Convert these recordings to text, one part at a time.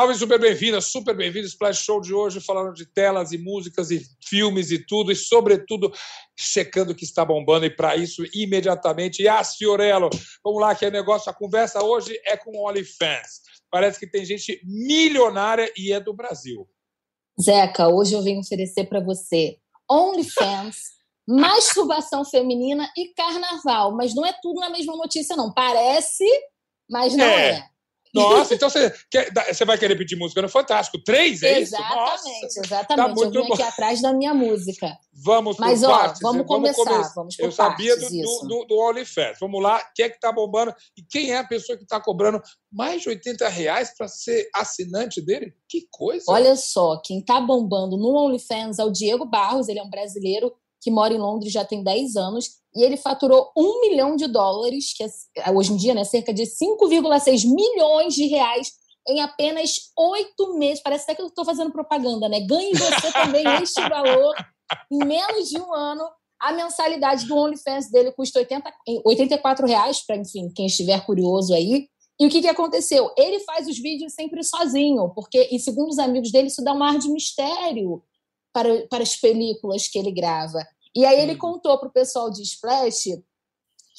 Salve, super bem-vinda, super bem-vindo. Splash Show de hoje, falando de telas e músicas e filmes e tudo, e sobretudo checando o que está bombando. E para isso, imediatamente, Yas Fiorello. Vamos lá, que é negócio. A conversa hoje é com OnlyFans. Parece que tem gente milionária e é do Brasil. Zeca, hoje eu venho oferecer para você OnlyFans, masturbação feminina e carnaval. Mas não é tudo na mesma notícia, não. Parece, mas não é. é. Nossa, então você, quer, você vai querer pedir música no Fantástico? Três, é exatamente, isso? Exatamente, tá exatamente. eu vim aqui atrás da minha música. Vamos Mas, ó, partes, vamos, vamos começar, vamos Eu sabia do, do, do, do OnlyFans. Vamos lá, quem é que está bombando e quem é a pessoa que está cobrando mais de 80 reais para ser assinante dele? Que coisa! Olha só, quem está bombando no OnlyFans é o Diego Barros, ele é um brasileiro que mora em Londres já tem 10 anos e ele faturou um milhão de dólares, que é, hoje em dia, né, cerca de 5,6 milhões de reais em apenas oito meses. Parece até que eu estou fazendo propaganda, né? Ganhe você também este valor em menos de um ano. A mensalidade do OnlyFans dele custa 80, 84 reais, para, enfim, quem estiver curioso aí. E o que, que aconteceu? Ele faz os vídeos sempre sozinho, porque, e segundo os amigos dele, isso dá um ar de mistério para, para as películas que ele grava. E aí ele contou para o pessoal de Splash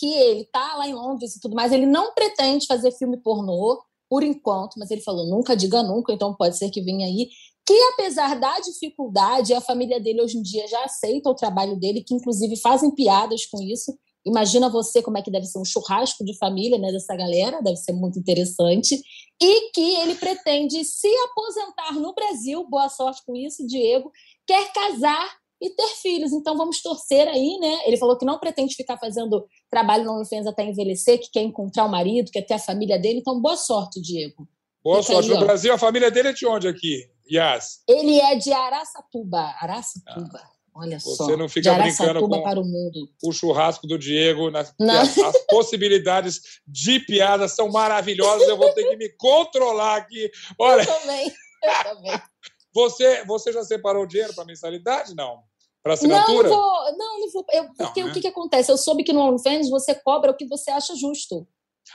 que ele tá lá em Londres e tudo mais, ele não pretende fazer filme pornô por enquanto, mas ele falou nunca diga nunca, então pode ser que venha aí. Que apesar da dificuldade, a família dele hoje em dia já aceita o trabalho dele, que inclusive fazem piadas com isso. Imagina você como é que deve ser um churrasco de família né, dessa galera, deve ser muito interessante. E que ele pretende se aposentar no Brasil, boa sorte com isso, Diego, quer casar e ter filhos. Então vamos torcer aí, né? Ele falou que não pretende ficar fazendo trabalho no OnlyFans até envelhecer, que quer encontrar o marido, quer ter a família dele. Então boa sorte, Diego. Boa Fica sorte. Aí, no. Brasil, a família dele é de onde aqui, Yas? Ele é de Araçatuba. Araçatuba. Ah. Olha Você só. Você não fica brincando com para o, mundo. o churrasco do Diego. Nas, as, as, possibilidades de piada são maravilhosas. Eu vou ter que me controlar aqui. Olha. Eu também. Eu também. Você, você já separou dinheiro para mensalidade? Não para assinatura? Não, não vou. Não, não vou eu, porque não, né? o que, que acontece? Eu soube que no OnlyFans você cobra o que você acha justo.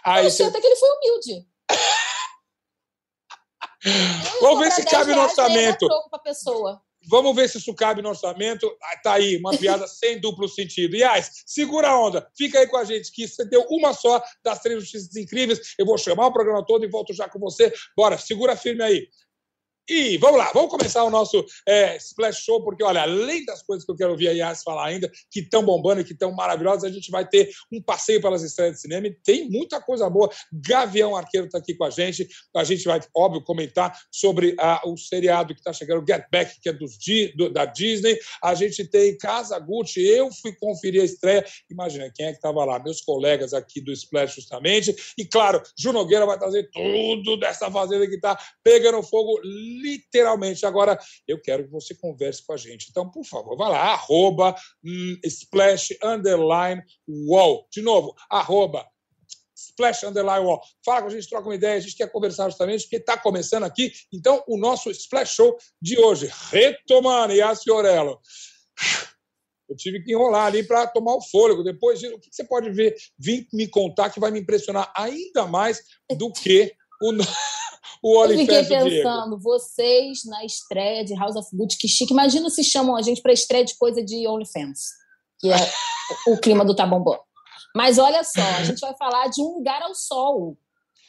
Ah, eu achei até que ele foi humilde. Vamos ver se cabe no orçamento. pessoa. Vamos ver se isso cabe no orçamento. Ah, tá aí, uma piada sem duplo sentido. Yas, segura a onda. Fica aí com a gente, que você deu uma só das três notícias incríveis. Eu vou chamar o programa todo e volto já com você. Bora, segura firme aí. E vamos lá, vamos começar o nosso é, Splash Show, porque, olha, além das coisas que eu quero ouvir a Yas falar ainda, que estão bombando e que estão maravilhosas, a gente vai ter um passeio pelas estrelas de cinema e tem muita coisa boa. Gavião Arqueiro está aqui com a gente, a gente vai, óbvio, comentar sobre a, o seriado que está chegando, Get Back, que é dos, do, da Disney. A gente tem Casa Gucci, eu fui conferir a estreia. Imagina, quem é que estava lá? Meus colegas aqui do Splash, justamente. E, claro, Ju Nogueira vai trazer tudo dessa fazenda que está pegando fogo literalmente. Agora, eu quero que você converse com a gente. Então, por favor, vá lá, arroba hum, splash underline wall. De novo, arroba Splash Underline Wall. Fala com a gente, troca uma ideia, a gente quer conversar justamente, porque está começando aqui, então, o nosso Splash Show de hoje. Retomando, Yas Fiorello. Eu tive que enrolar ali para tomar o fôlego. Depois, o que você pode ver, vir me contar que vai me impressionar ainda mais do que o o fiquei pensando, vocês na estreia de House of Gucci, que chique. Imagina se chamam a gente para estreia de coisa de OnlyFans, que é o clima do Tá Bombom. Mas olha só, a gente vai falar de Um Lugar ao Sol,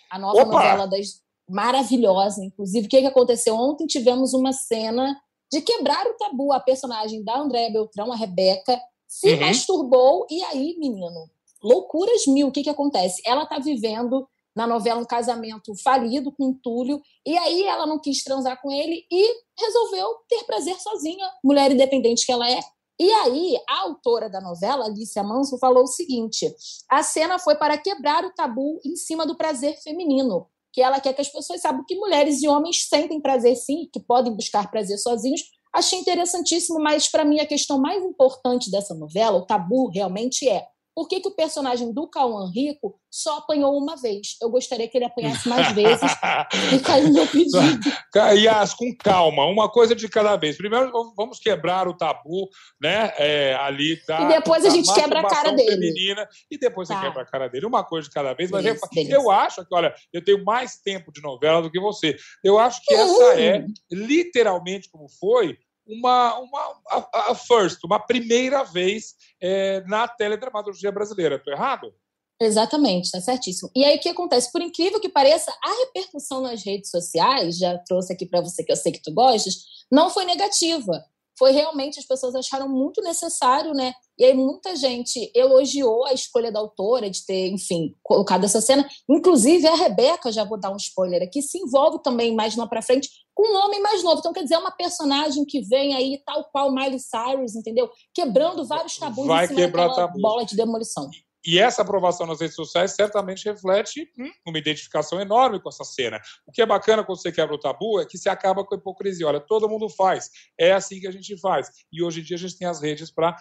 a nova Opa! novela das maravilhosa. Inclusive, o que, que aconteceu? Ontem tivemos uma cena de quebrar o tabu. A personagem da Andréa Beltrão, a Rebeca, se uhum. masturbou e aí, menino, loucuras mil. O que, que acontece? Ela está vivendo na novela um casamento falido com Túlio, e aí ela não quis transar com ele e resolveu ter prazer sozinha, mulher independente que ela é. E aí, a autora da novela, Alicia Manso, falou o seguinte: a cena foi para quebrar o tabu em cima do prazer feminino, que ela quer que as pessoas saibam que mulheres e homens sentem prazer sim, que podem buscar prazer sozinhos. Achei interessantíssimo, mas para mim a questão mais importante dessa novela, o tabu realmente é por que, que o personagem do Cauã Rico só apanhou uma vez? Eu gostaria que ele apanhasse mais vezes. e caiu meu pedido. Yas, com calma, uma coisa de cada vez. Primeiro, vamos quebrar o tabu, né? É, ali da, E depois a gente quebra a cara dele. Feminina, e depois tá. você quebra a cara dele. Uma coisa de cada vez. Mas beleza, eu, beleza. eu acho que, olha, eu tenho mais tempo de novela do que você. Eu acho que essa é, literalmente como foi, uma, uma a, a first, uma primeira vez é, na teledramaturgia brasileira. Estou errado? Exatamente, está certíssimo. E aí o que acontece? Por incrível que pareça, a repercussão nas redes sociais, já trouxe aqui para você que eu sei que tu gostas, não foi negativa foi realmente as pessoas acharam muito necessário, né? E aí muita gente elogiou a escolha da autora de ter, enfim, colocado essa cena. Inclusive a Rebeca, já vou dar um spoiler aqui, se envolve também mais lá para frente com um homem mais novo. Então quer dizer, é uma personagem que vem aí tal qual Miley Cyrus, entendeu? Quebrando vários tabus Vai em cima quebrar tabus. bola de demolição. E essa aprovação nas redes sociais certamente reflete hum, uma identificação enorme com essa cena. O que é bacana quando você quebra o tabu é que se acaba com a hipocrisia. Olha, todo mundo faz. É assim que a gente faz. E hoje em dia a gente tem as redes para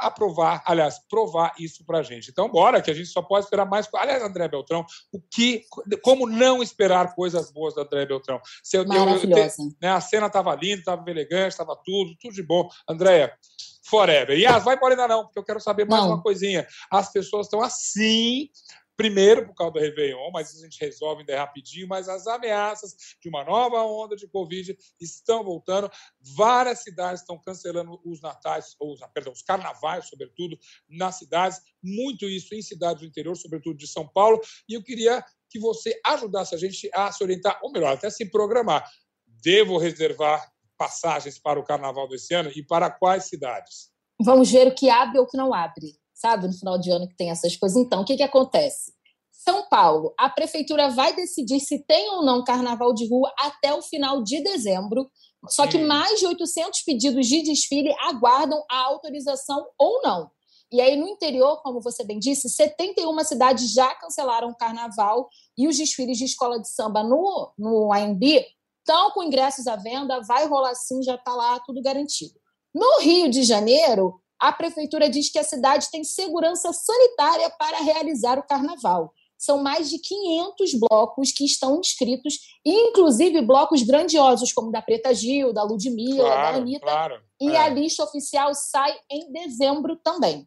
aprovar, aliás, provar isso para a gente. Então, bora, que a gente só pode esperar mais. Aliás, André Beltrão, o que, como não esperar coisas boas da André Beltrão? Se eu, Maravilhosa. Eu, eu, né, a cena estava linda, estava elegante, estava tudo, tudo de bom. Andréia, forever. E as vai embora ainda não, porque eu quero saber mais não. uma coisinha. As pessoas estão assim, primeiro por causa do Réveillon, mas a gente resolve ainda rapidinho, mas as ameaças de uma nova onda de Covid estão voltando. Várias cidades estão cancelando os natais, ou perdão, os carnavais, sobretudo, nas cidades. Muito isso em cidades do interior, sobretudo de São Paulo. E eu queria que você ajudasse a gente a se orientar, ou melhor, até se programar. Devo reservar passagens para o carnaval desse ano e para quais cidades? Vamos ver o que abre ou o que não abre, sabe? No final de ano que tem essas coisas. Então, o que, que acontece? São Paulo, a prefeitura vai decidir se tem ou não carnaval de rua até o final de dezembro. Só que mais de 800 pedidos de desfile aguardam a autorização ou não. E aí, no interior, como você bem disse, 71 cidades já cancelaram o carnaval e os desfiles de escola de samba no, no AMB estão com ingressos à venda, vai rolar sim, já está lá tudo garantido. No Rio de Janeiro, a prefeitura diz que a cidade tem segurança sanitária para realizar o carnaval. São mais de 500 blocos que estão inscritos, inclusive blocos grandiosos, como da Preta Gil, da Ludmilla, claro, da Anitta. Claro, e é. a lista oficial sai em dezembro também.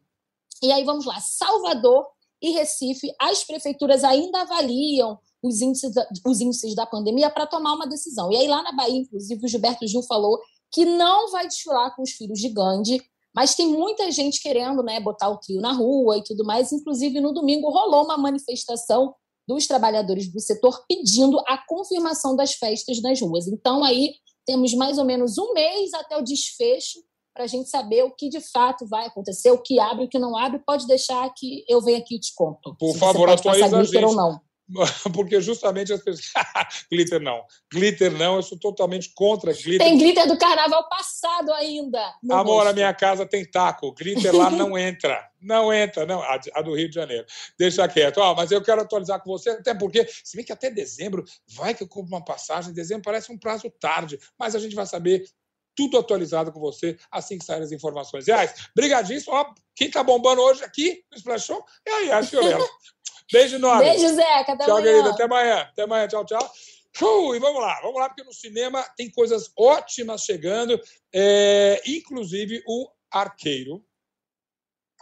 E aí vamos lá: Salvador e Recife, as prefeituras ainda avaliam os índices, da, os índices da pandemia para tomar uma decisão. E aí, lá na Bahia, inclusive, o Gilberto Gil falou que não vai desfilar com os filhos de Gandhi, mas tem muita gente querendo né, botar o trio na rua e tudo mais. Inclusive, no domingo rolou uma manifestação dos trabalhadores do setor pedindo a confirmação das festas nas ruas. Então, aí temos mais ou menos um mês até o desfecho para a gente saber o que de fato vai acontecer, o que abre, o que não abre. Pode deixar que eu venho aqui e te conto. Por favor, atualiza a gente. Ou não. porque justamente as pessoas. glitter não. Glitter não, eu sou totalmente contra glitter. Tem glitter do carnaval passado ainda. Amor, rosto. a minha casa tem taco. Glitter lá não entra. Não entra, não. A, a, do Rio de Janeiro. Deixa quieto. Ó, mas eu quero atualizar com você, até porque, se bem que até dezembro, vai que eu compro uma passagem. Dezembro parece um prazo tarde, mas a gente vai saber tudo atualizado com você assim que saírem as informações. Aí, brigadíssimo. Ó, quem tá bombando hoje aqui no Splash Show é a Yas Fiorello. Beijo enorme. Beijo, Zeca. Até tchau, amanhã. querida. Até amanhã. Até amanhã. Tchau, tchau. Uh, e vamos lá, vamos lá, porque no cinema tem coisas ótimas chegando, é, inclusive o Arqueiro.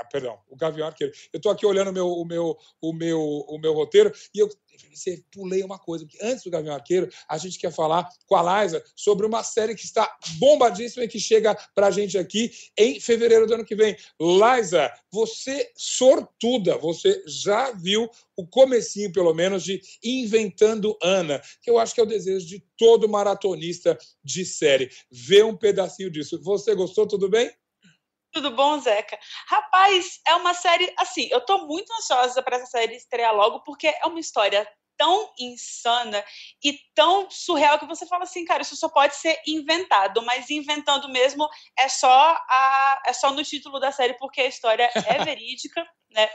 Ah, perdão, o Gavião Arqueiro. Eu estou aqui olhando o meu, o, meu, o, meu, o meu roteiro e eu você pulei uma coisa, porque antes do Gavião Arqueiro, a gente quer falar com a Liza sobre uma série que está bombadíssima e que chega para a gente aqui em fevereiro do ano que vem. Liza, você sortuda, você já viu o comecinho, pelo menos, de Inventando Ana, que eu acho que é o desejo de todo maratonista de série. Ver um pedacinho disso. Você gostou? Tudo bem? Tudo bom, Zeca? Rapaz, é uma série. Assim, eu tô muito ansiosa para essa série estrear logo, porque é uma história tão insana e tão surreal que você fala assim, cara, isso só pode ser inventado, mas inventando mesmo é só a é só no título da série porque a história é verídica, né?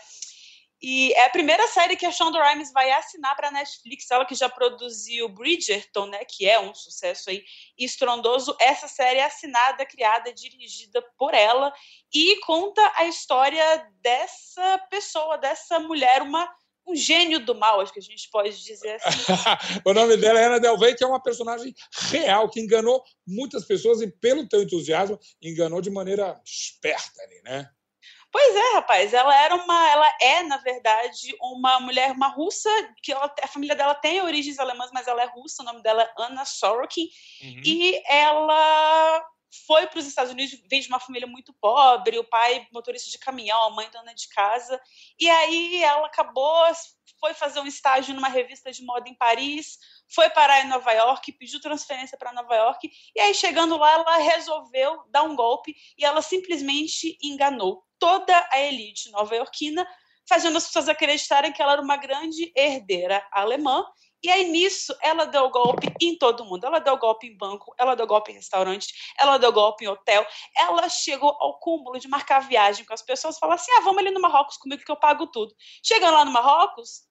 E é a primeira série que a Shonda Rhimes vai assinar para a Netflix, ela que já produziu Bridgerton, né, que é um sucesso aí estrondoso. Essa série é assinada, criada, dirigida por ela e conta a história dessa pessoa, dessa mulher, uma um gênio do mal, acho que a gente pode dizer assim. o nome dela é Ana Delvey, que é uma personagem real, que enganou muitas pessoas e, pelo teu entusiasmo, enganou de maneira esperta ali, né? Pois é, rapaz. Ela era uma, ela é na verdade uma mulher, uma russa que ela, a família dela tem origens alemãs, mas ela é russa. O nome dela é Anna Sorokin uhum. e ela foi para os Estados Unidos, vem de uma família muito pobre, o pai motorista de caminhão, a mãe dona de casa, e aí ela acabou, foi fazer um estágio numa revista de moda em Paris, foi parar em Nova York, pediu transferência para Nova York, e aí chegando lá ela resolveu dar um golpe e ela simplesmente enganou toda a elite nova-iorquina, fazendo as pessoas acreditarem que ela era uma grande herdeira alemã. E aí, nisso, ela deu golpe em todo mundo. Ela deu golpe em banco, ela deu golpe em restaurante, ela deu golpe em hotel. Ela chegou ao cúmulo de marcar viagem com as pessoas, falar assim: ah, vamos ali no Marrocos comigo que eu pago tudo. Chegando lá no Marrocos,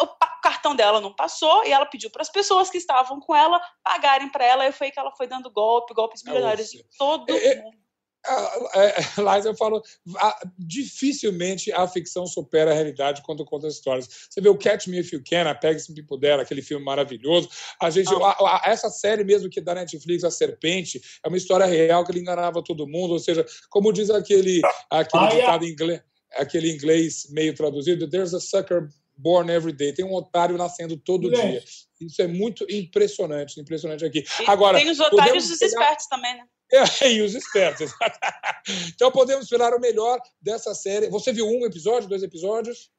o cartão dela não passou e ela pediu para as pessoas que estavam com ela pagarem para ela. E foi que ela foi dando golpe, golpes milionários em todo é, é mundo. É, Lais, eu falo, dificilmente a ficção supera a realidade quando conta histórias. Você vê o Catch Me If You Can, a Peg Some People There, aquele filme maravilhoso. A gente, ah. a, a, essa série mesmo que da Netflix, A Serpente, é uma história real que ele enganava todo mundo. Ou seja, como diz aquele, aquele ah, ditado em inglês, aquele inglês meio traduzido, there's a sucker born every day. Tem um otário nascendo todo é. dia. Isso é muito impressionante, impressionante aqui. E Agora, tem os otários dos espertos também, né? É, e os espertos. então podemos esperar o melhor dessa série. Você viu um episódio, dois episódios?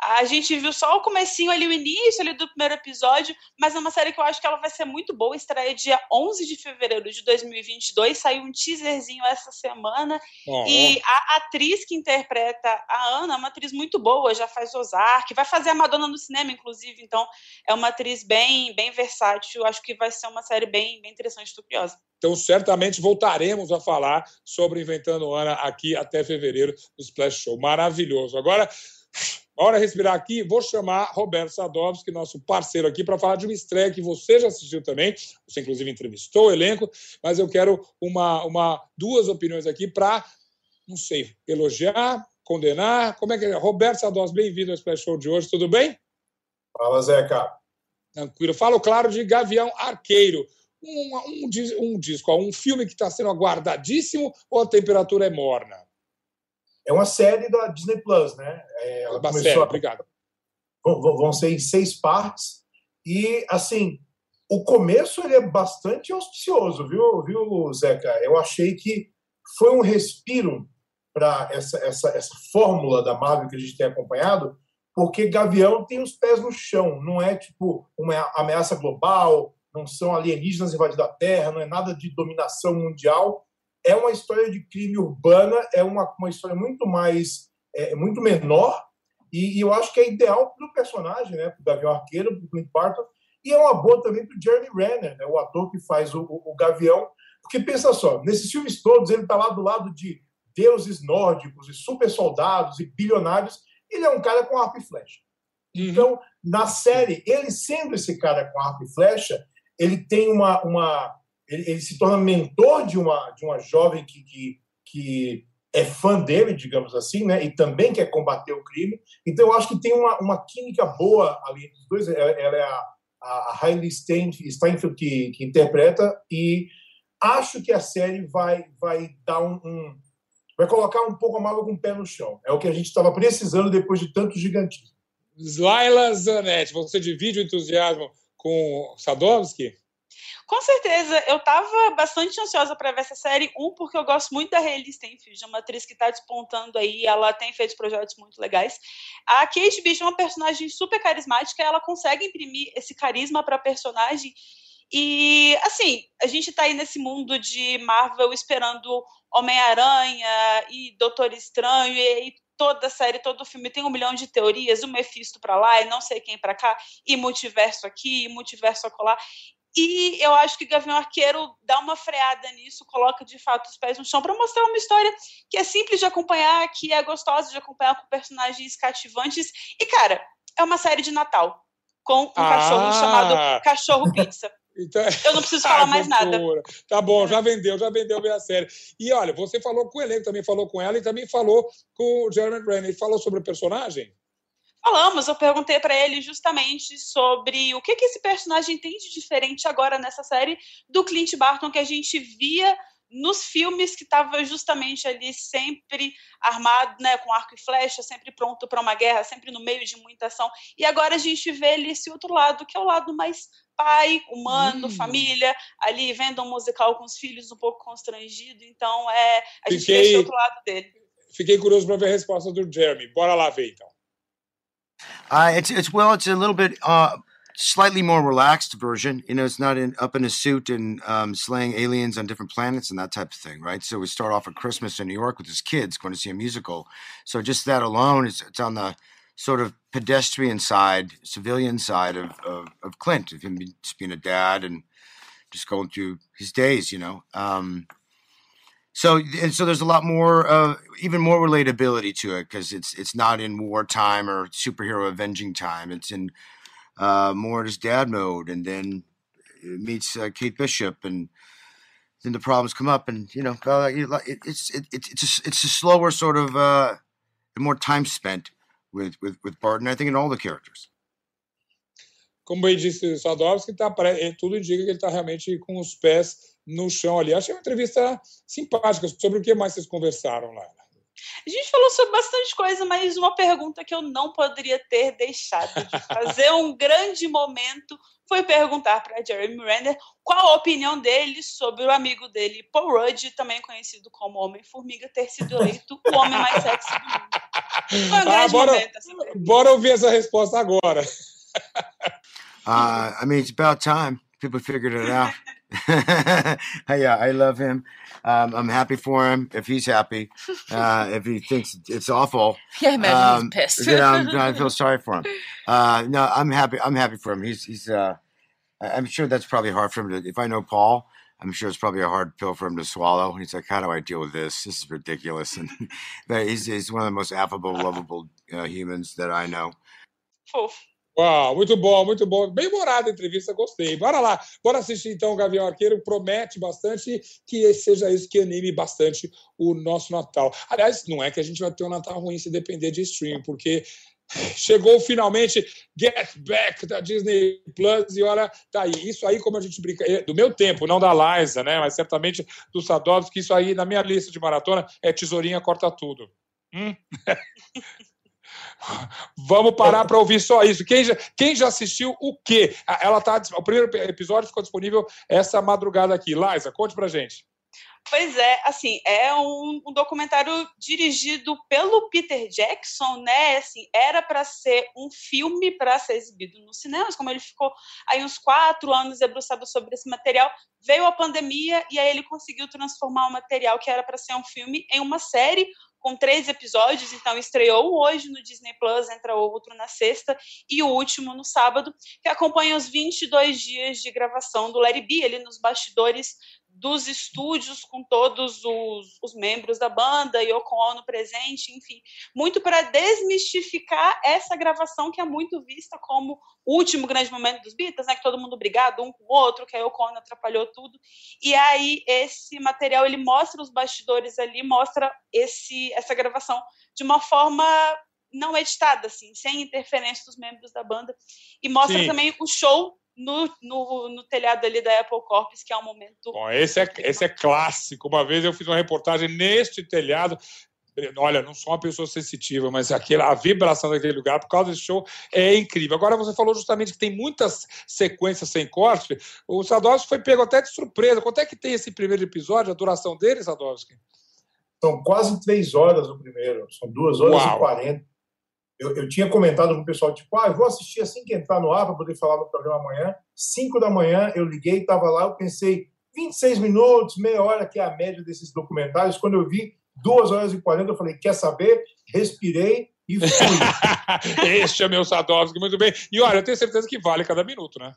A gente viu só o comecinho ali, o início ali do primeiro episódio, mas é uma série que eu acho que ela vai ser muito boa. Estreia dia 11 de fevereiro de 2022. Saiu um teaserzinho essa semana. Oh. E a atriz que interpreta a Ana é uma atriz muito boa, já faz Ozark, vai fazer a Madonna no cinema, inclusive. Então, é uma atriz bem, bem versátil. Acho que vai ser uma série bem, bem interessante, estou curiosa. Então, certamente voltaremos a falar sobre Inventando Ana aqui até fevereiro no Splash Show. Maravilhoso. Agora, hora de respirar aqui, vou chamar Roberto Sadovski, nosso parceiro aqui, para falar de uma estreia que você já assistiu também. Você, inclusive, entrevistou o elenco, mas eu quero uma, uma duas opiniões aqui para, não sei, elogiar, condenar. Como é que é? Roberto Sadovski, bem-vindo ao Splash Show de hoje, tudo bem? Fala, Zeca. Tranquilo. Falo, claro, de Gavião Arqueiro um, um, um disco, um filme que está sendo aguardadíssimo ou a temperatura é morna? É uma série da Disney Plus, né? É, ela uma série, a... obrigado. Vão ser em seis partes. E, assim, o começo ele é bastante auspicioso, viu, viu, Zeca? Eu achei que foi um respiro para essa, essa, essa fórmula da Marvel que a gente tem acompanhado, porque Gavião tem os pés no chão, não é tipo uma ameaça global, não são alienígenas invadindo a Terra, não é nada de dominação mundial. É uma história de crime urbana, é uma, uma história muito mais, é, muito menor, e, e, eu acho que é ideal para o personagem, né, para o Gavião Arqueiro, para o Clint Barton, e é uma boa também para o Jeremy Renner, né, o ator que faz o, o, o Gavião, porque pensa só, nesses filmes todos ele está lá do lado de deuses nórdicos e super soldados e bilionários, ele é um cara com arco e flecha. Uhum. Então, na série, ele sendo esse cara com arco e flecha, ele tem uma, uma ele, ele, se torna mentor de uma de uma jovem que, que, que é fã dele, digamos assim, né? E também quer combater o crime. Então eu acho que tem uma, uma química boa ali entre os dois. Ela, ela é a, a Hailey Steinfeld que, que interpreta e acho que a série vai vai dar um, um vai colocar um pouco a Marvel com o pé no chão. É o que a gente estava precisando depois de tanto gigantismo. Laila Zanetti, você divide o entusiasmo com Sadowski? Com certeza, eu estava bastante ansiosa para ver essa série. Um, porque eu gosto muito da Hailey Steinfeld, é uma atriz que está despontando aí, ela tem feito projetos muito legais. A Kate Bishop é uma personagem super carismática, ela consegue imprimir esse carisma para a personagem. E, assim, a gente está aí nesse mundo de Marvel esperando Homem-Aranha e Doutor Estranho, e, e toda série, todo filme tem um milhão de teorias, o Mephisto para lá e não sei quem para cá, e multiverso aqui, e multiverso acolá. E eu acho que Gavião Arqueiro dá uma freada nisso, coloca de fato os pés no chão para mostrar uma história que é simples de acompanhar, que é gostosa de acompanhar com personagens cativantes. E, cara, é uma série de Natal com um ah. cachorro chamado Cachorro Pizza. Então, eu não preciso falar mais nada. Tá bom, já vendeu, já vendeu bem a série. E olha, você falou com o elenco, também falou com ela e também falou com o Jeremy Renner. Ele falou sobre o personagem? Falamos, eu perguntei para ele justamente sobre o que, que esse personagem tem de diferente agora nessa série do Clint Barton que a gente via nos filmes que estava justamente ali sempre armado, né, com arco e flecha, sempre pronto para uma guerra, sempre no meio de muita ação. E agora a gente vê ali esse outro lado, que é o lado mais pai, humano, hum. família, ali vendo um musical com os filhos um pouco constrangido. Então, é, a Fiquei... gente vê esse outro lado dele. Fiquei curioso para ver a resposta do Jeremy. Bora lá ver então. Uh, it's it's well, it's a little bit uh, slightly more relaxed version. You know, it's not in, up in a suit and um, slaying aliens on different planets and that type of thing, right? So we start off at Christmas in New York with his kids going to see a musical. So just that alone, it's, it's on the sort of pedestrian side, civilian side of, of, of Clint, of him just being a dad and just going through his days, you know. Um, so and so there's a lot more uh, even more relatability to it because it's it's not in wartime or superhero avenging time. It's in uh, more in his dad mode and then meets uh, kate bishop and then the problems come up and you know it, it's it, it's a, it's a slower sort of uh, more time spent with, with with barton i think in all the characters. Como bem disse Sadovski, tá, tudo indica que ele está realmente com os pés no chão ali. Achei uma entrevista simpática. Sobre o que mais vocês conversaram lá? A gente falou sobre bastante coisa, mas uma pergunta que eu não poderia ter deixado de fazer um grande momento foi perguntar para Jeremy Renner qual a opinião dele sobre o amigo dele, Paul Rudd, também conhecido como Homem-Formiga, ter sido eleito o homem mais sexy do mundo. Foi um ah, grande bora, momento. Assim, bora ouvir essa resposta agora. uh, I mean, it's about time people figured it out. yeah, I love him. Um, I'm happy for him if he's happy. Uh, if he thinks it's awful, yeah, I imagine um, he's pissed. you know, I feel sorry for him. Uh, no, I'm happy. I'm happy for him. He's he's. Uh, I'm sure that's probably hard for him to. If I know Paul, I'm sure it's probably a hard pill for him to swallow. He's like, how do I deal with this? This is ridiculous. And he's he's one of the most affable, lovable uh, humans that I know. Oof. Uau, muito bom, muito bom. Bem morada a entrevista, gostei. Bora lá, bora assistir então o Gavião Arqueiro. Promete bastante que seja isso que anime bastante o nosso Natal. Aliás, não é que a gente vai ter um Natal ruim se depender de stream, porque chegou finalmente Get Back da Disney Plus e olha, tá aí. Isso aí, como a gente brinca, é do meu tempo, não da Liza, né? Mas certamente do Sadovski, isso aí na minha lista de maratona é tesourinha corta tudo. Hum? Vamos parar para ouvir só isso. Quem já, quem já assistiu o quê? Ela tá, o primeiro episódio ficou disponível essa madrugada aqui. Liza, conte para gente. Pois é, assim, é um, um, documentário dirigido pelo Peter Jackson, né? Assim, era para ser um filme para ser exibido nos cinemas, como ele ficou aí uns quatro anos debruçado sobre esse material, veio a pandemia e aí ele conseguiu transformar o material que era para ser um filme em uma série com três episódios, então estreou hoje no Disney Plus, entra outro na sexta e o último no sábado, que acompanha os 22 dias de gravação do Larry B, ali nos bastidores dos estúdios com todos os, os membros da banda e Ono presente, enfim, muito para desmistificar essa gravação que é muito vista como o último grande momento dos Beatles, né, que todo mundo brigado um com o outro, que a Ono atrapalhou tudo. E aí esse material ele mostra os bastidores ali, mostra esse essa gravação de uma forma não editada, assim, sem interferência dos membros da banda, e mostra Sim. também o show no, no, no, telhado ali da Apple Corps, que é um momento. Bom, esse é, esse é clássico. Uma vez eu fiz uma reportagem neste telhado. Olha, não sou uma pessoa sensitiva, mas aquela, a vibração daquele lugar, por causa desse show, é incrível. Agora, você falou justamente que tem muitas sequências sem corte. O Sadowski foi pego até de surpresa. Quanto é que tem esse primeiro episódio, a duração dele, Sadowski? São quase três horas o primeiro. São duas horas Uau. e quarenta eu, eu, tinha comentado com o pessoal, tipo, ah, eu vou assistir assim que entrar no ar para poder falar no programa amanhã. Cinco da manhã, eu liguei, estava lá, eu pensei, 26 minutos, meia hora, que é a média desses documentários. Quando eu vi duas horas e quarenta, eu falei, quer saber? Respirei e fui. este é meu Sadovski, muito bem. E olha, eu tenho certeza que vale cada minuto, né?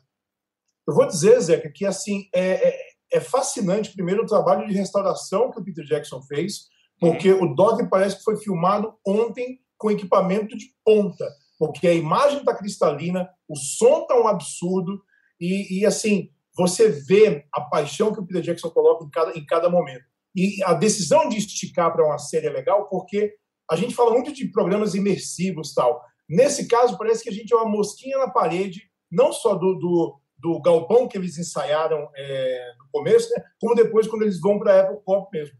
Eu vou dizer, Zeca, que assim é, é, é fascinante, primeiro, o trabalho de restauração que o Peter Jackson fez, porque uhum. o Dog parece que foi filmado ontem com equipamento de ponta, porque a imagem está cristalina, o som está um absurdo, e, e, assim, você vê a paixão que o Peter Jackson coloca em cada, em cada momento. E a decisão de esticar para uma série é legal, porque a gente fala muito de programas imersivos tal. Nesse caso, parece que a gente é uma mosquinha na parede, não só do, do, do galpão que eles ensaiaram é, no começo, né, como depois quando eles vão para a Apple Pop mesmo.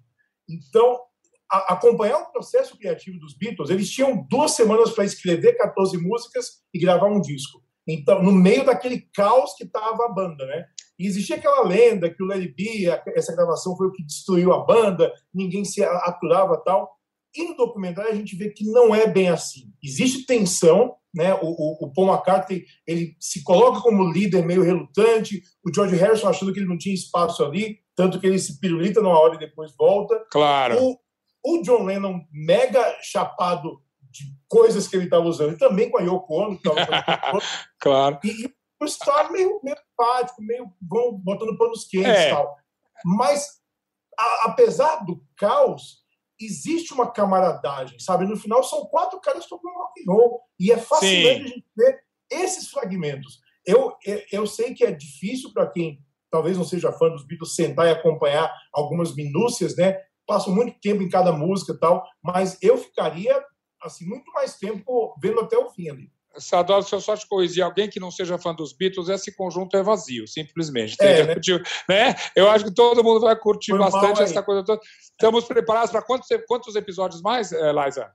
Então, a, acompanhar o processo criativo dos Beatles, eles tinham duas semanas para escrever 14 músicas e gravar um disco. Então, no meio daquele caos que estava a banda, né? E existia aquela lenda que o Larry B, essa gravação foi o que destruiu a banda, ninguém se aturava tal. E no documentário a gente vê que não é bem assim. Existe tensão, né? O, o, o, Paul McCartney ele se coloca como líder meio relutante, o George Harrison achando que ele não tinha espaço ali, tanto que ele se pirulita numa hora e depois volta. Claro. O, o John Lennon mega chapado de coisas que ele estava usando, e também com a Yoko Ono, que estava Claro. E, e o Star meio, meio apático, meio vão botando panos quentes e é. tal. Mas, a, apesar do caos, existe uma camaradagem, sabe? No final são quatro caras tocando rock and roll e é fascinante Sim. a gente ver esses fragmentos. Eu, eu, eu sei que é difícil para quem talvez não seja fã dos Beatles sentar e acompanhar algumas minúcias, né? Passo muito tempo em cada música e tal, mas eu ficaria assim muito mais tempo vendo até o fim ali. Sadov, se eu só te corrigir, alguém que não seja fã dos Beatles, esse conjunto é vazio, simplesmente. É, né? né? Eu acho que todo mundo vai curtir Foi bastante essa coisa toda. Estamos preparados para quantos, quantos episódios mais, eh, Liza?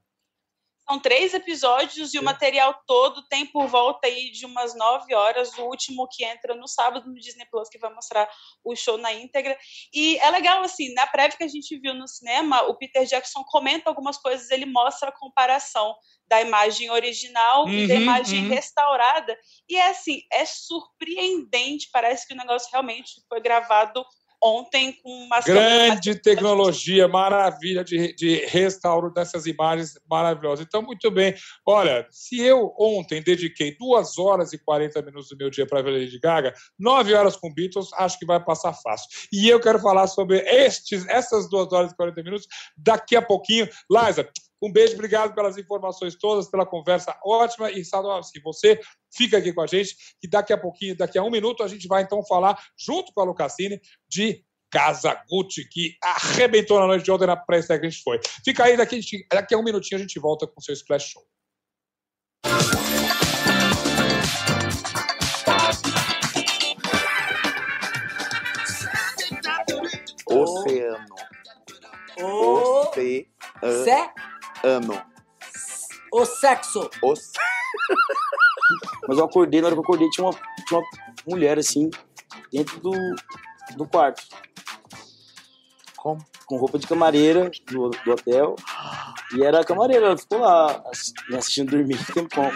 São três episódios e o material todo tem por volta aí de umas nove horas. O último que entra no sábado no Disney Plus, que vai mostrar o show na íntegra. E é legal, assim, na prévia que a gente viu no cinema, o Peter Jackson comenta algumas coisas, ele mostra a comparação da imagem original uhum, e da uhum, imagem uhum. restaurada. E é assim, é surpreendente. Parece que o negócio realmente foi gravado ontem com uma grande tecnologia, maravilha de, de restauro dessas imagens maravilhosas. Então, muito bem. Olha, se eu ontem dediquei duas horas e 40 minutos do meu dia para ver Lady Gaga, nove horas com Beatles, acho que vai passar fácil. E eu quero falar sobre estes, essas duas horas e 40 minutos daqui a pouquinho. Liza, um beijo, obrigado pelas informações todas, pela conversa ótima. E, Sadowski, você fica aqui com a gente, que daqui a pouquinho, daqui a um minuto, a gente vai então falar, junto com a Lucassini, de Casa Gucci, que arrebentou na noite de ontem na pré que a gente foi. Fica aí, daqui a, gente, daqui a um minutinho a gente volta com o seu Splash Show. Oceano. Oceano ano. O sexo. O... Mas eu acordei, na hora que eu acordei, tinha uma, tinha uma mulher assim, dentro do, do quarto. Como? Com roupa de camareira do, do hotel. E era a camareira, ela ficou lá assistindo dormir tempão.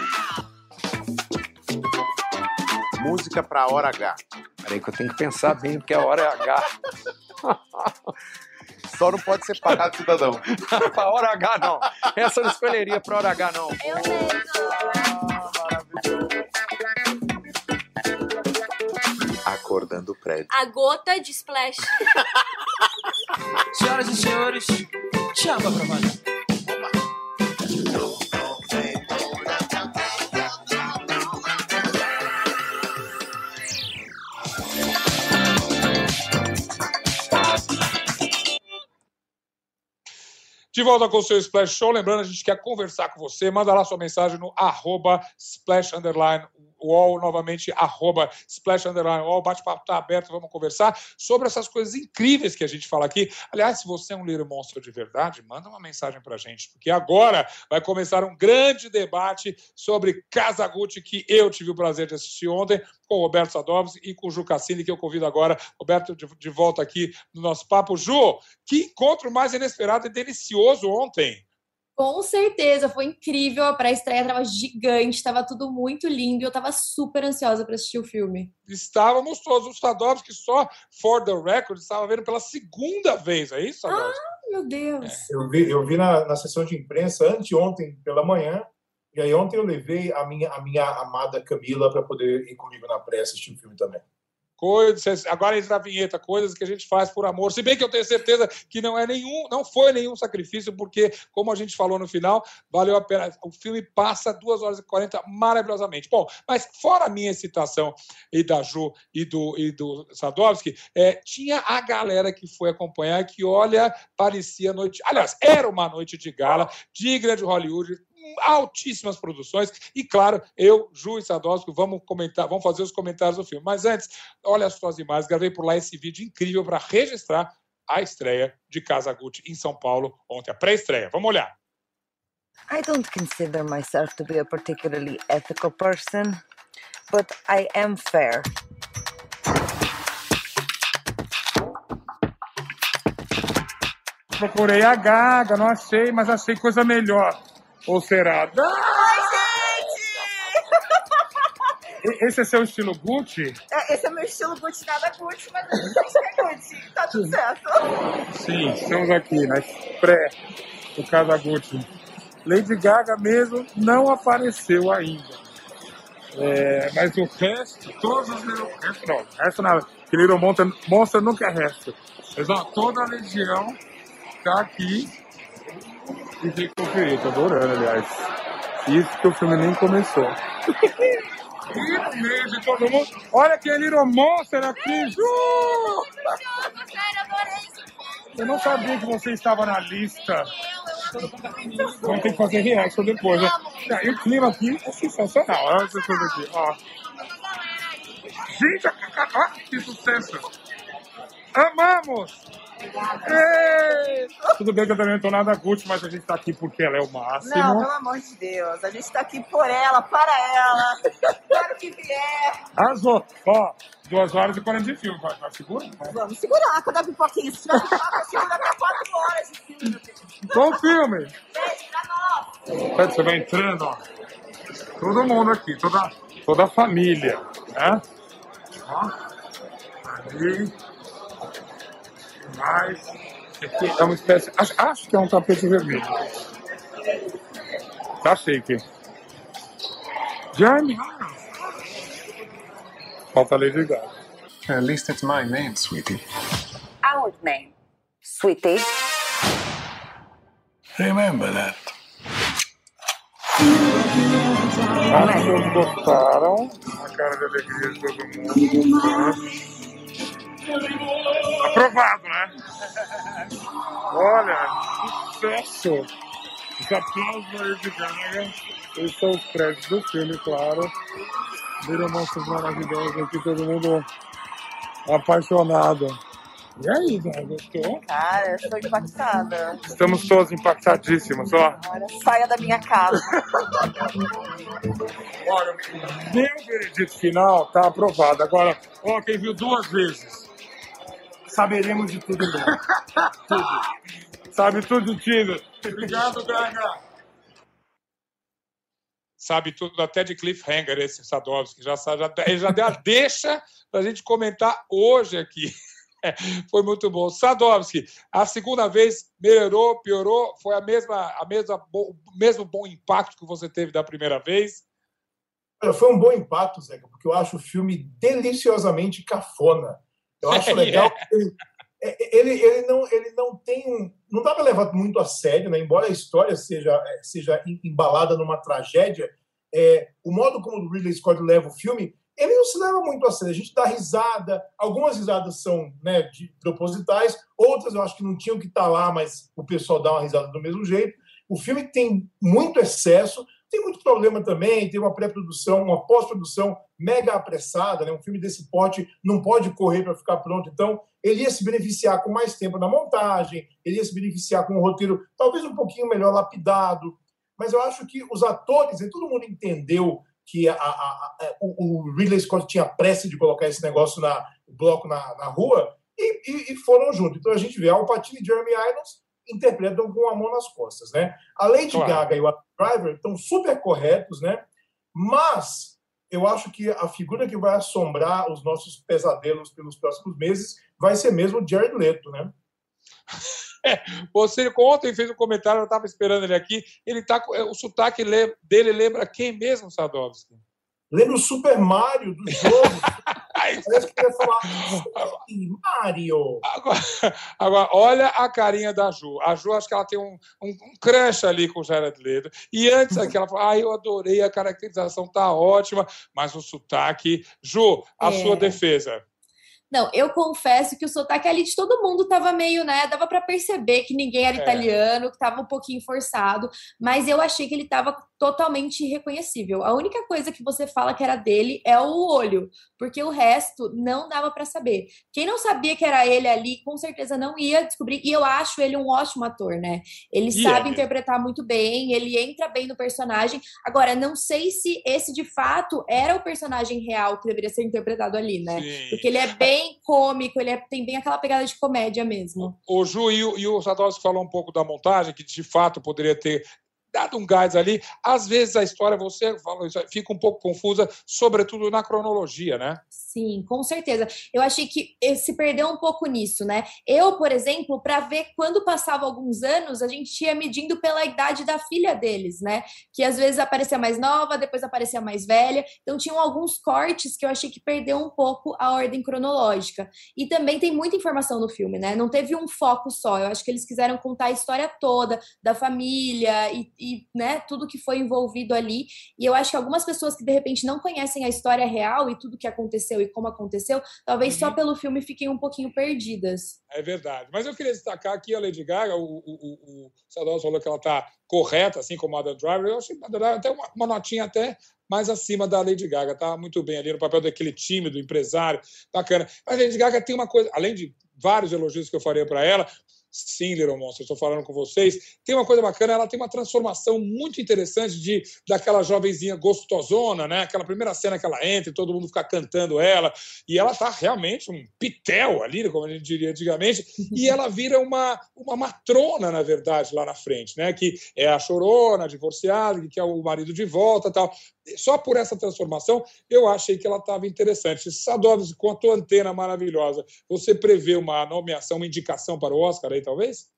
Música pra hora H. Peraí que eu tenho que pensar bem, porque a hora é H. Só não pode ser pagado cidadão. pra hora H, não. Essa eu não escolheria pra hora H, não. Eu mesmo. Acordando o prédio. A gota de splash. Senhoras e senhores, chama pra valer. De volta com o seu Splash Show. Lembrando, a gente quer conversar com você. Manda lá sua mensagem no arroba splash underline UOL, novamente, arroba splash underline UOL. Bate-papo está aberto, vamos conversar sobre essas coisas incríveis que a gente fala aqui. Aliás, se você é um Little Monster de verdade, manda uma mensagem para gente, porque agora vai começar um grande debate sobre Casa Gucci, que eu tive o prazer de assistir ontem com o Roberto Sadovski e com o Ju Cassini, que eu convido agora. Roberto, de, de volta aqui no nosso papo. Ju, que encontro mais inesperado e delicioso ontem. Com certeza, foi incrível. A pré-estreia estava gigante, estava tudo muito lindo e eu estava super ansiosa para assistir o filme. Estávamos todos. O Sadovski, só for the record, estava vendo pela segunda vez, é isso? Ah, meu Deus! É. Eu vi, eu vi na, na sessão de imprensa anteontem pela manhã, e aí ontem eu levei a minha, a minha amada Camila para poder ir comigo na pré assistir o filme também. Coisas, agora entra a vinheta, coisas que a gente faz por amor. Se bem que eu tenho certeza que não é nenhum, não foi nenhum sacrifício, porque, como a gente falou no final, valeu a pena. O filme passa 2 horas e 40 maravilhosamente. Bom, mas fora a minha citação e da Ju e do, e do Sadowski, é, tinha a galera que foi acompanhar que, olha, parecia noite. Aliás, era uma noite de gala, digna de Hollywood, altíssimas produções. E, claro, eu, Ju e Sadowski, vamos comentar, vamos fazer os comentários do filme. Mas antes, olha as suas imagens. Gravei por lá esse vídeo incrível para registrar a estreia de Casa Gucci em São Paulo ontem, a pré-estreia. Vamos olhar. I don't consider myself to be a particularly ethical person, but I am fair. Procurei a Gaga, não achei, mas achei coisa melhor. Ou será? Oi, gente! Esse é seu estilo Gucci? É, Esse é meu estilo Gucci, nada Gucci, mas a gente é Gucci. Tá tudo certo. Sim, estamos aqui na pré do Casa Gucci. Lady Gaga mesmo não apareceu ainda. É, mas o resto, todos os Little... Resto não, resto nada. Que Little Monster, Monster nunca é resto. Mas ó, toda a legião tá aqui e tem que conferir. Tô adorando, aliás. Isso que o filme nem começou. E no todo mundo, olha que Little Monster aqui, Ju! Eu não sabia que você estava na lista. Vamos ter que fazer reaction depois, né? Ah, E o clima aqui é sensacional. Olha essas coisas aqui, ó. Gente, ó, que sucesso! Amamos! Ei! Tudo bem que eu também não tô nada Gucci, mas a gente tá aqui porque ela é o máximo. Não, pelo amor de Deus. A gente tá aqui por ela, para ela. Para o que vier. Arrasou! Ó, 2 horas e 40 de filme. Vai, vai segura? Vai. Vamos segurar. Quando a pipoquinha, se tiver pipoca, segura até 4 horas de filme. meu filho. Qual filme? Beijo pra nós. Pera, Você vai entrando, ó. Todo mundo aqui, toda, toda a família, né? Ó. Ali. Mais. Aqui é uma espécie. Acho, acho que é um tapete vermelho. Tá chique. Jeremy Irons. Falta a Lady Gaga. At least it's my name, sweetie. Our name. Sweetie. Remember that. As pessoas gostaram. A cara de alegria de todo mundo. Aprovado, né? Olha, sucesso! Os aplausos da Lady Gaga. Esses são os créditos do filme, claro. Viram monstros maravilhosos aqui, todo mundo apaixonado. E aí, Gaga, gostou? Cara, eu estou impactada. Estamos todos impactadíssimos, ó. Olha, saia da minha casa. Olha, meu veredito final tá aprovado. Agora, ó, quem viu duas vezes, saberemos de tudo mesmo. tudo. Sabe tudo de tudo. Obrigado, Gaga. Sabe tudo, até de cliffhanger esse Sadowski. Já, já, ele já deu a deixa pra gente comentar hoje aqui. Foi muito bom. Sadowski, a segunda vez melhorou, piorou? Foi a mesma, a mesma, o mesmo bom impacto que você teve da primeira vez? Foi um bom impacto, Zeca, porque eu acho o filme deliciosamente cafona. Eu acho legal que ele, é, ele, ele, não, ele não tem um. Não dá para levar muito a sério, né? embora a história seja, é, seja embalada numa tragédia, é, o modo como o Ridley Scott leva o filme, ele não se leva muito a sério. A gente dá risada, algumas risadas são né, de, propositais, outras eu acho que não tinham que estar lá, mas o pessoal dá uma risada do mesmo jeito. O filme tem muito excesso, tem muito problema também, tem uma pré-produção, uma pós-produção mega apressada, né? Um filme desse porte não pode correr para ficar pronto, então ele ia se beneficiar com mais tempo na montagem, ele ia se beneficiar com um roteiro talvez um pouquinho melhor lapidado, mas eu acho que os atores, e todo mundo entendeu que a, a, a, o, o Ridley Scott tinha pressa de colocar esse negócio na bloco na, na rua e, e, e foram junto. Então a gente vê Al Pacino e Jeremy Irons interpretam com a mão nas costas, né? A Lady Claro. Gaga e o Adam Driver estão super corretos, né? Mas eu acho que a figura que vai assombrar os nossos pesadelos pelos próximos meses vai ser mesmo o Jared Leto, né? Você ontem fez um comentário, eu estava esperando ele aqui. Ele tá com- o sotaque le- dele lembra quem mesmo, Sadowski? Lembra o Super Mario do jogo? Parece que ia falar. "Ih, Mario! Agora, agora, olha a carinha da Ju. A Ju, acho que ela tem um, um, um crush ali com o Jared Leto. E antes aqui, ela falou, ah, eu adorei, a caracterização tá ótima, mas o sotaque... Ju, a É. sua defesa. Não, eu confesso que o sotaque ali de todo mundo tava meio, né? Dava pra perceber que ninguém era É. italiano, que tava um pouquinho forçado, mas eu achei que ele tava totalmente irreconhecível. A única coisa que você fala que era dele é o olho, porque o resto não dava pra saber. Quem não sabia que era ele ali, com certeza não ia descobrir. E eu acho ele um ótimo ator, né? Ele E sabe é. interpretar muito bem, ele entra bem no personagem. Agora, não sei se esse de fato era o personagem real que deveria ser interpretado ali, né? Sim. Porque ele é bem cômico, ele é- tem bem aquela pegada de comédia mesmo. O Ju e o, e o Sadowski falou um pouco da montagem, que de fato poderia ter dado um gás ali. Às vezes a história, você fica um pouco confusa, sobretudo na cronologia, né? Sim, com certeza. Eu achei que se perdeu um pouco nisso, né? Eu, por exemplo, para ver quando passava alguns anos, a gente ia medindo pela idade da filha deles, né? Que às vezes aparecia mais nova, depois aparecia mais velha. Então tinham alguns cortes que eu achei que perdeu um pouco a ordem cronológica. E também tem muita informação no filme, né? Não teve um foco só. Eu acho que eles quiseram contar a história toda da família e, e né, tudo que foi envolvido ali. E eu acho que algumas pessoas que de repente não conhecem a história real e tudo que aconteceu e como aconteceu, talvez só pelo filme fiquem um pouquinho perdidas. É verdade. Mas eu queria destacar aqui a Lady Gaga, o, o, o, o falou que ela está correta, assim como a Adam Driver. Eu achei até uma, uma notinha até mais acima da Lady Gaga. Tá muito bem ali no papel daquele tímido empresário, bacana. Mas a Lady Gaga tem uma coisa, além de vários elogios que eu faria para ela, Sim, Little Monster, estou falando com vocês. Tem uma coisa bacana, ela tem uma transformação muito interessante de daquela jovenzinha gostosona, né? Aquela primeira cena que ela entra e todo mundo fica cantando ela. E ela tá realmente um pitel ali, como a gente diria antigamente. E ela vira uma, uma matrona, na verdade, lá na frente, né? Que é a chorona, a divorciada, que quer o marido de volta tal. Só por essa transformação, eu achei que ela estava interessante. Sadovski, com a tua antena maravilhosa, você prevê uma nomeação, uma indicação para o Oscar aí, talvez?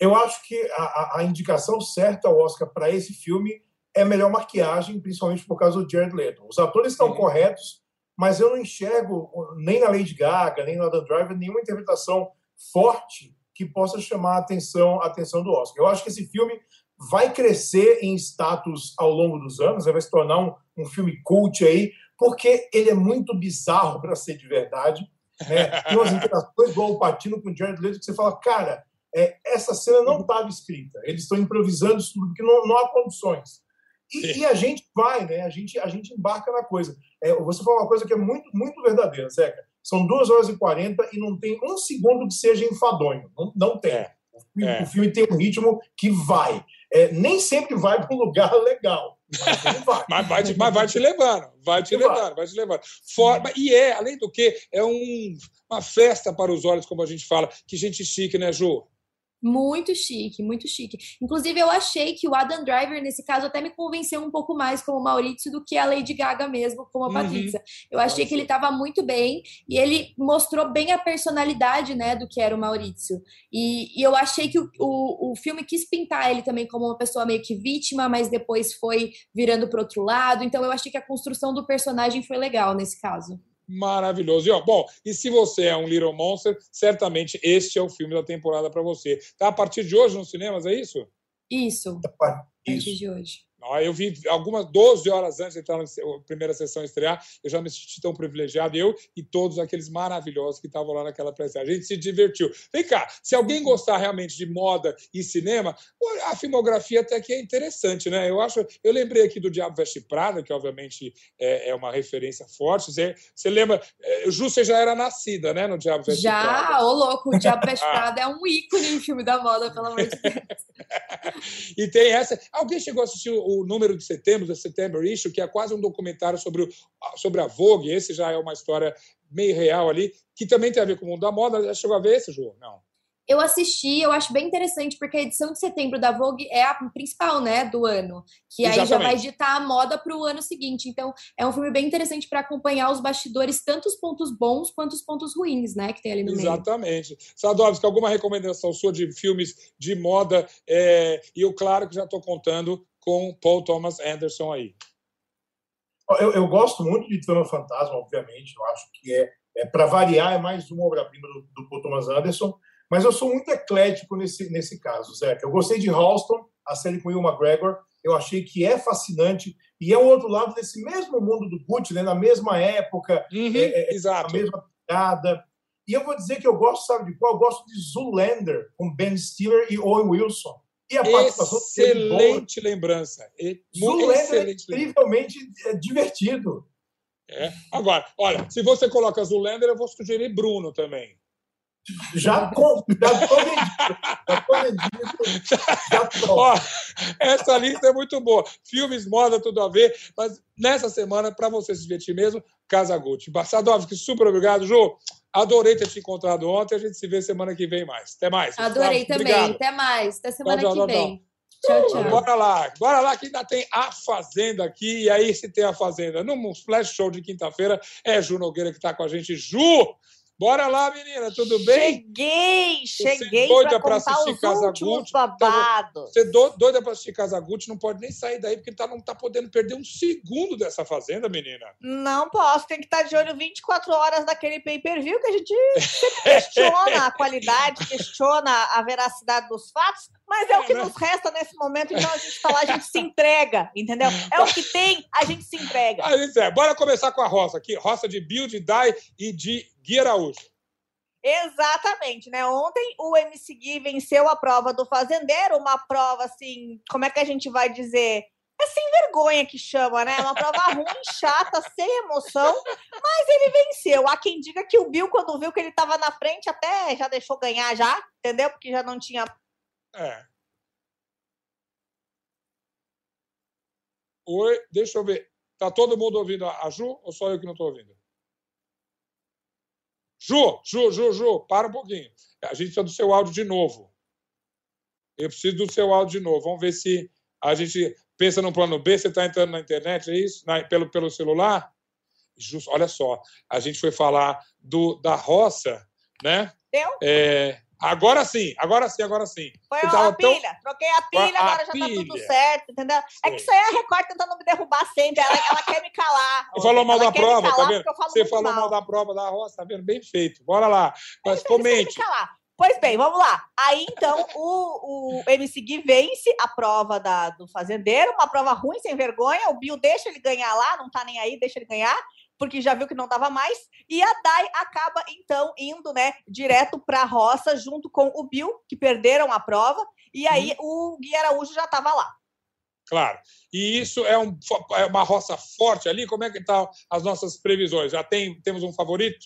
Eu acho que a, a- indicação certa ao Oscar para esse filme é melhor maquiagem, principalmente por causa do Jared Leto. Os atores estão corretos, mas eu não enxergo nem na Lady Gaga, nem no Adam Driver nenhuma interpretação forte que possa chamar a atenção, a atenção do Oscar. Eu acho que esse filme vai crescer em status ao longo dos anos, vai se tornar um, um filme cult aí, porque ele é muito bizarro para ser de verdade. Né? Tem umas interações igual o Patino com o Jared Leto que você fala, cara, é, essa cena não estava escrita. Eles estão improvisando isso tudo, porque não, não há condições. E, e a gente vai, né? A gente, a gente embarca na coisa. É, você falou uma coisa que é muito, muito verdadeira, Zeca. São duas horas e quarenta e não tem um segundo que seja enfadonho. Não, não tem. O, filme, É. o filme tem um ritmo que vai. É, nem sempre vai para um lugar legal. Mas vai. Te, mas vai te levando, vai te levando, vai te levando. Forma, e é, além do que, é um, uma festa para os olhos, como a gente fala. Que gente chique, né, Ju? Muito chique, muito chique. Inclusive, eu achei que o Adam Driver, nesse caso, até me convenceu um pouco mais como Maurício do que a Lady Gaga mesmo, como a Uhum. Patrícia. Eu achei que ele estava muito bem e ele mostrou bem a personalidade, né, do que era o Maurício. E, e eu achei que o, o, o filme quis pintar ele também como uma pessoa meio que vítima, mas depois foi virando para outro lado. Então, eu achei que a construção do personagem foi legal nesse caso. Maravilhoso. E, ó, bom, e se você é um Little Monster, certamente este é o filme da temporada para você. Tá a partir de hoje nos cinemas, é isso? Isso. A partir de hoje. Eu vi algumas 12 horas antes de entrar na primeira sessão estrear, eu já me senti tão privilegiado, eu e todos aqueles maravilhosos que estavam lá naquela pré A gente se divertiu. Vem cá, se alguém gostar realmente de moda e cinema, a filmografia até que é interessante, né? Eu acho, eu lembrei aqui do Diabo Veste Prada, que obviamente é, é uma referência forte. Você, você lembra, é, Ju, você já era nascida, né, no Diabo Veste Prada? Já, ô louco, o Diabo Veste Ah. Prada é um ícone em filme da moda, pelo amor de Deus. E tem essa. Alguém chegou a assistir o o número de setembro, da September Issue, que é quase um documentário sobre, o, sobre a Vogue. Esse já é uma história meio real ali, que também tem a ver com o mundo da moda. Já chegou a ver esse, Ju? Não. Eu assisti, eu acho bem interessante, porque a edição de setembro da Vogue é a principal, né, do ano. Que aí já Exatamente. vai ditar a moda para o ano seguinte. Então, é um filme bem interessante para acompanhar os bastidores, tanto os pontos bons quanto os pontos ruins, né, que tem ali no meio. Exatamente. Sadovski, alguma recomendação sua de filmes de moda? É, e eu, claro, que já estou contando com Paul Thomas Anderson aí. Eu, eu gosto muito de Trama Fantasma, obviamente. Eu acho que é, é para variar, é mais uma obra-prima do, do Paul Thomas Anderson. Mas eu sou muito eclético nesse, nesse caso, Zé. Eu gostei de Halston, a série com Will McGregor. Eu achei que é fascinante. E é o outro lado desse mesmo mundo do Butch, né? na mesma época, Uhum, é, é, exato. a mesma pegada. E eu vou dizer que eu gosto, sabe de qual? Eu gosto de Zoolander, com Ben Stiller e Owen Wilson. E a participação. Excelente lembrança. É Excelente lembrança. incrivelmente é, divertido. É. Agora, olha, se você coloca Zulander, eu vou sugerir Bruno também. Já tô vendido. Já tô vendido. Já tô. Ó, essa lista é muito boa. Filmes, moda, tudo a ver. Mas nessa semana, para você se divertir mesmo, Casa Gucci. Sadovski, super obrigado. Ju, adorei ter te encontrado ontem. A gente se vê semana que vem mais. Até mais. Adorei Gustavo, também. Obrigado. Até mais. Até semana Tchau, tchau, que tchau, vem. Tchau, tchau. Bora lá, bora lá que ainda tem a Fazenda aqui. E aí, se tem a Fazenda no Flash Show de quinta-feira, é Ju Nogueira que está com a gente. Ju, bora lá, menina, tudo bem? Cheguei, cheguei doida para pra contar assistir os Casa últimos Gucci, tá babados. Você é do- doida para assistir Casagutti, não pode nem sair daí, porque tá, não tá podendo perder um segundo dessa Fazenda, menina. Não posso, tem que estar de olho 24 horas daquele pay-per-view que a gente questiona a qualidade, questiona a veracidade dos fatos, mas é o que nos resta nesse momento, então a gente tá lá, a gente se entrega, entendeu? É o que tem, a gente se entrega. Aí, Zé, bora começar com a roça aqui. Roça de Bill, de Dai e de Gui Araújo. Exatamente, né? Ontem o MC Gui venceu a prova do fazendeiro, uma prova assim, como é que a gente vai dizer? É sem vergonha que chama, né? Uma prova ruim, chata, sem emoção, mas ele venceu. Há quem diga que o Bill, quando viu que ele estava na frente, até já deixou ganhar já, entendeu? Porque já não tinha. É. Oi, deixa eu ver. Tá todo mundo ouvindo a Ju ou só eu que não tô ouvindo? Ju, Ju, Ju, Ju, para um pouquinho. A gente precisa do seu áudio de novo. Eu preciso do seu áudio de novo. Vamos ver se a gente pensa no plano B. Você está entrando na internet, é isso? Na- pelo, pelo celular? Ju, olha só, a gente foi falar do, da roça, né? Deu? É, agora sim, agora sim, agora sim. Foi uma tava tão- pilha, troquei a pilha, A agora já tá tudo pilha. certo, entendeu? É que isso aí é a Record tentando me derrubar sempre, ela, ela quer me calar. Você falou mal Ela da prova, tá vendo? Você falou mal. mal da prova da roça, tá vendo? Bem feito. Bora lá. Mas me comente. Pois bem, vamos lá. Aí, então, o, o MC Gui vence a prova da, do fazendeiro, uma prova ruim, sem vergonha. O Bill deixa ele ganhar lá, não tá nem aí, deixa ele ganhar, porque já viu que não dava mais. E a Dai acaba, então, indo, né, direto pra roça, junto com o Bill, que perderam a prova. E aí, o Gui Araújo já tava lá. Claro. E isso é, um, é uma roça forte ali? Como é que estão as nossas previsões? Já tem, temos um favorito?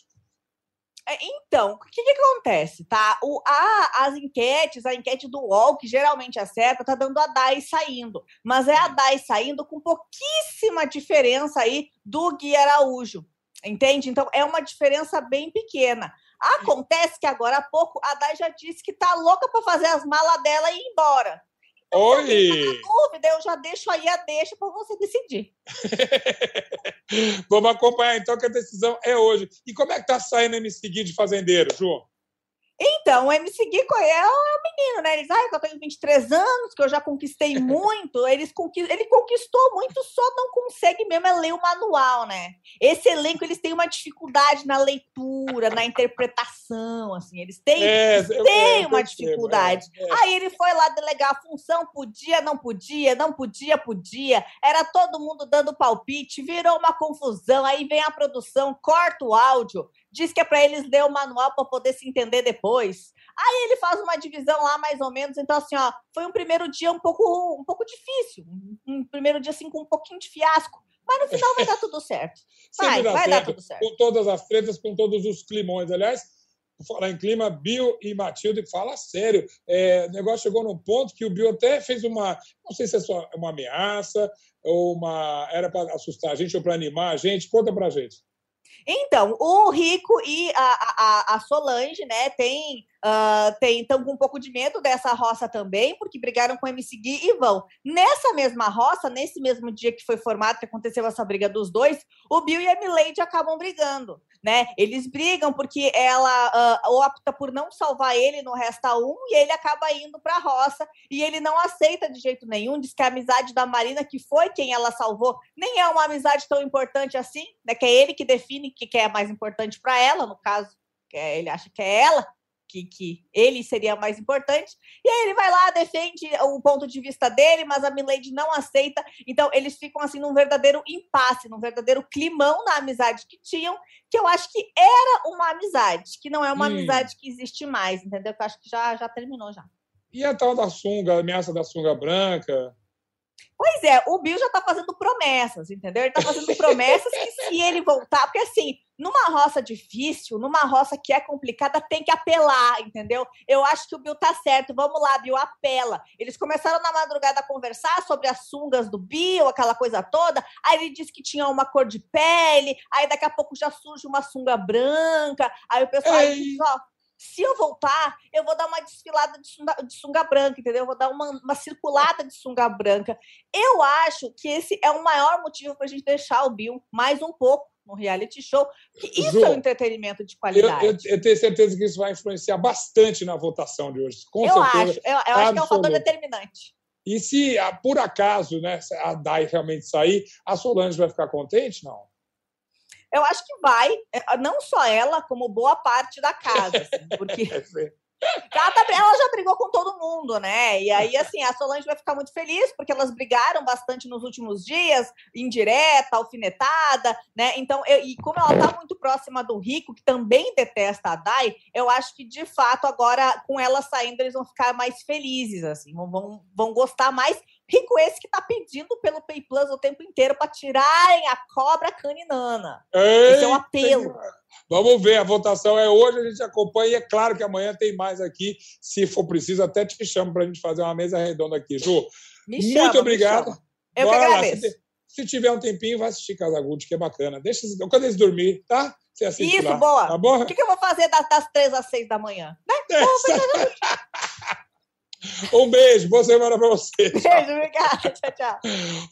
É, Então, o que, que acontece, tá? O, a, as enquetes, a enquete do UOL, que geralmente acerta, tá dando a DAI saindo. Mas é a DAI saindo com pouquíssima diferença aí do Gui Araújo. Entende? Então, é uma diferença bem pequena. Acontece que agora há pouco a DAI já disse que tá louca para fazer as malas dela e ir embora. Oi! Dúvida, eu já deixo aí a deixa para você decidir. Vamos acompanhar então que a decisão é hoje. E como é que tá saindo o MC Gui de fazendeiro, Ju? Então, o MC Gui é o menino, né? Eles, ah, eu tenho 23 anos, que eu já conquistei muito. Eles conquist... Ele conquistou muito, só não consegue mesmo é ler o manual, né? Esse elenco, eles têm uma dificuldade na leitura, na interpretação, assim. Eles têm, É, eles têm uma percebo, dificuldade. é, é. Aí ele foi lá delegar a função, podia, não podia, não podia, podia. Era todo mundo dando palpite, virou uma confusão. Aí vem a produção, corta o áudio, diz que é para eles ler o manual para poder se entender depois. Aí ele faz uma divisão lá mais ou menos. Então assim, ó, foi um primeiro dia um pouco um pouco difícil, um, primeiro dia assim com um pouquinho de fiasco, mas no final vai dar tudo certo. Vai, vai dar tudo certo. Com todas as tretas, com todos os climões. Aliás, falar em clima, Bill e Matilde, fala sério. É, o negócio chegou num ponto que o Bill até fez uma. Não sei se é só uma ameaça ou uma. Era para assustar a gente ou para animar a gente. Conta pra gente. Então, o Rico e a, a, a Solange, né, tem estão com um pouco de medo dessa roça também, porque brigaram com o MC Gui e vão. Nessa mesma roça, nesse mesmo dia que foi formado, que aconteceu essa briga dos dois, o Bill e a Milady acabam brigando. Né? Eles brigam porque ela uh, opta por não salvar ele no Resta 1 e ele acaba indo para a roça e ele não aceita de jeito nenhum. Diz que a amizade da Marina, que foi quem ela salvou, nem é uma amizade tão importante assim, né? que é ele que define o que é mais importante para ela, no caso, que é, ele acha que é ela que, que ele seria mais importante. E aí ele vai lá, defende o ponto de vista dele, mas a Milady não aceita. Então eles ficam assim num verdadeiro impasse, num verdadeiro climão na amizade que tinham, que eu acho que era uma amizade, que não é uma hum. amizade que existe mais, entendeu? Que eu acho que já, já terminou já. E a tal da sunga, a ameaça da sunga branca? Pois é, o Bill já está fazendo promessas, entendeu? Ele está fazendo promessas que se ele voltar, porque assim, numa roça difícil, numa roça que é complicada, tem que apelar, entendeu? Eu acho que o Bill tá certo. Vamos lá, Bill, apela. Eles começaram na madrugada a conversar sobre as sungas do Bill, aquela coisa toda. Aí ele disse que tinha uma cor de pele, aí daqui a pouco já surge uma sunga branca. Aí o pessoal diz, ó, se eu voltar, eu vou dar uma desfilada de sunga, de sunga branca, entendeu? Eu vou dar uma, uma, circulada de sunga branca. Eu acho que esse é o maior motivo para a gente deixar o Bill mais um pouco no reality show, que isso Ju, é um entretenimento de qualidade. Eu, eu, eu, tenho certeza que isso vai influenciar bastante na votação de hoje. Com eu certeza, acho, eu, eu acho que é um fator determinante. E se ah, por acaso né, a Dai realmente sair, a Solange vai ficar contente? Não eu acho que vai, é, não só ela, como boa parte da casa, assim, porque ela, tá, ela já brigou com todo mundo, né? E aí, assim, a Solange vai ficar muito feliz, porque elas brigaram bastante nos últimos dias, indireta, alfinetada, né? Então, eu, e como ela tá muito próxima do Rico, que também detesta a Dai, eu acho que, de fato, agora, com ela saindo, eles vão ficar mais felizes, assim, vão, vão gostar mais Rico esse que tá pedindo pelo Pay Plus o tempo inteiro para tirarem a cobra caninana. Esse é um apelo. Vamos ver, a votação é hoje, a gente acompanha e é claro que amanhã tem mais aqui. Se for preciso, até te chamo para a gente fazer uma mesa redonda aqui. Ju, me muito chama, obrigado. Eu Bora que agradeço. Se, se, tiver um tempinho, vai assistir Casagude, que é bacana. Deixa quando eles dormir, tá? Você assiste Isso, lá. boa. Tá bom? O que, eu vou fazer das, das três às seis da manhã? Né? Um beijo, boa semana pra você. Beijo, obrigada. Tchau, tchau.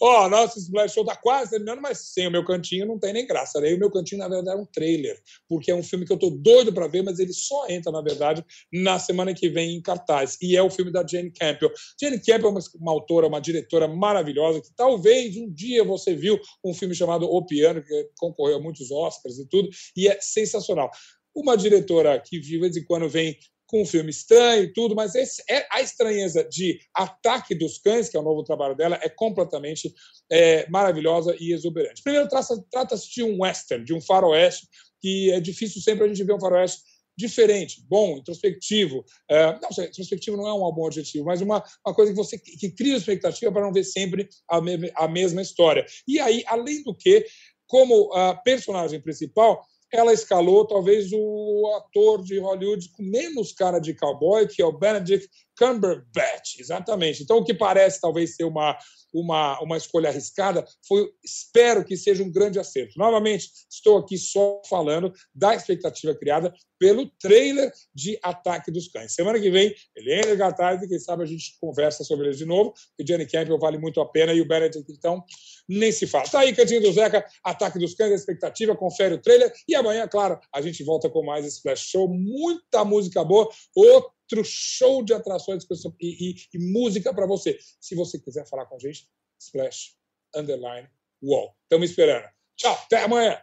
Ó, nosso Splash Show tá quase terminando, mas sem o meu cantinho não tem nem graça. Né? o meu cantinho, na verdade, é um trailer, porque é um filme que eu tô doido pra ver, mas ele só entra, na verdade, na semana que vem em cartaz. E é o filme da Jane Campbell. Jane Campbell é uma, uma autora, uma diretora maravilhosa, que talvez um dia você viu um filme chamado O Piano, que concorreu a muitos Oscars e tudo, e é sensacional uma diretora que de vez em quando vem com um filme estranho e tudo, mas esse, é, a estranheza de Ataque dos Cães, que é o novo trabalho dela, é completamente é, maravilhosa e exuberante. Primeiro, trata-se de um western, de um faroeste, que é difícil sempre a gente ver um faroeste diferente, bom, introspectivo. É, não, introspectivo não é um bom adjetivo, mas uma, uma coisa que você que cria expectativa para não ver sempre a, me, a mesma história. E aí, além do que, como a personagem principal, ela escalou talvez o ator de Hollywood com menos cara de cowboy, que é o Benedict Cumberbatch, exatamente. Então, o que parece talvez ser uma, uma, uma escolha arriscada, foi, espero que seja um grande acerto. Novamente, estou aqui só falando da expectativa criada pelo trailer de Ataque dos Cães. Semana que vem, Helena Gattari, quem sabe a gente conversa sobre ele de novo, o Johnny Campbell vale muito a pena e o Benedict, então, nem se fala. Tá aí, Cantinho do Zeca, Ataque dos Cães, expectativa, confere o trailer e amanhã, claro, a gente volta com mais Flash Show, muita música boa, outro show de atrações e, e, e música para você. Se você quiser falar com a gente, splash, underline, wall. Estamos esperando. Tchau, até amanhã.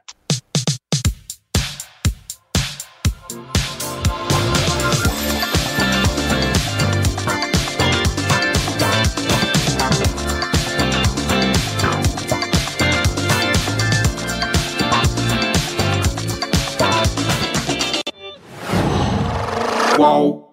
Wow.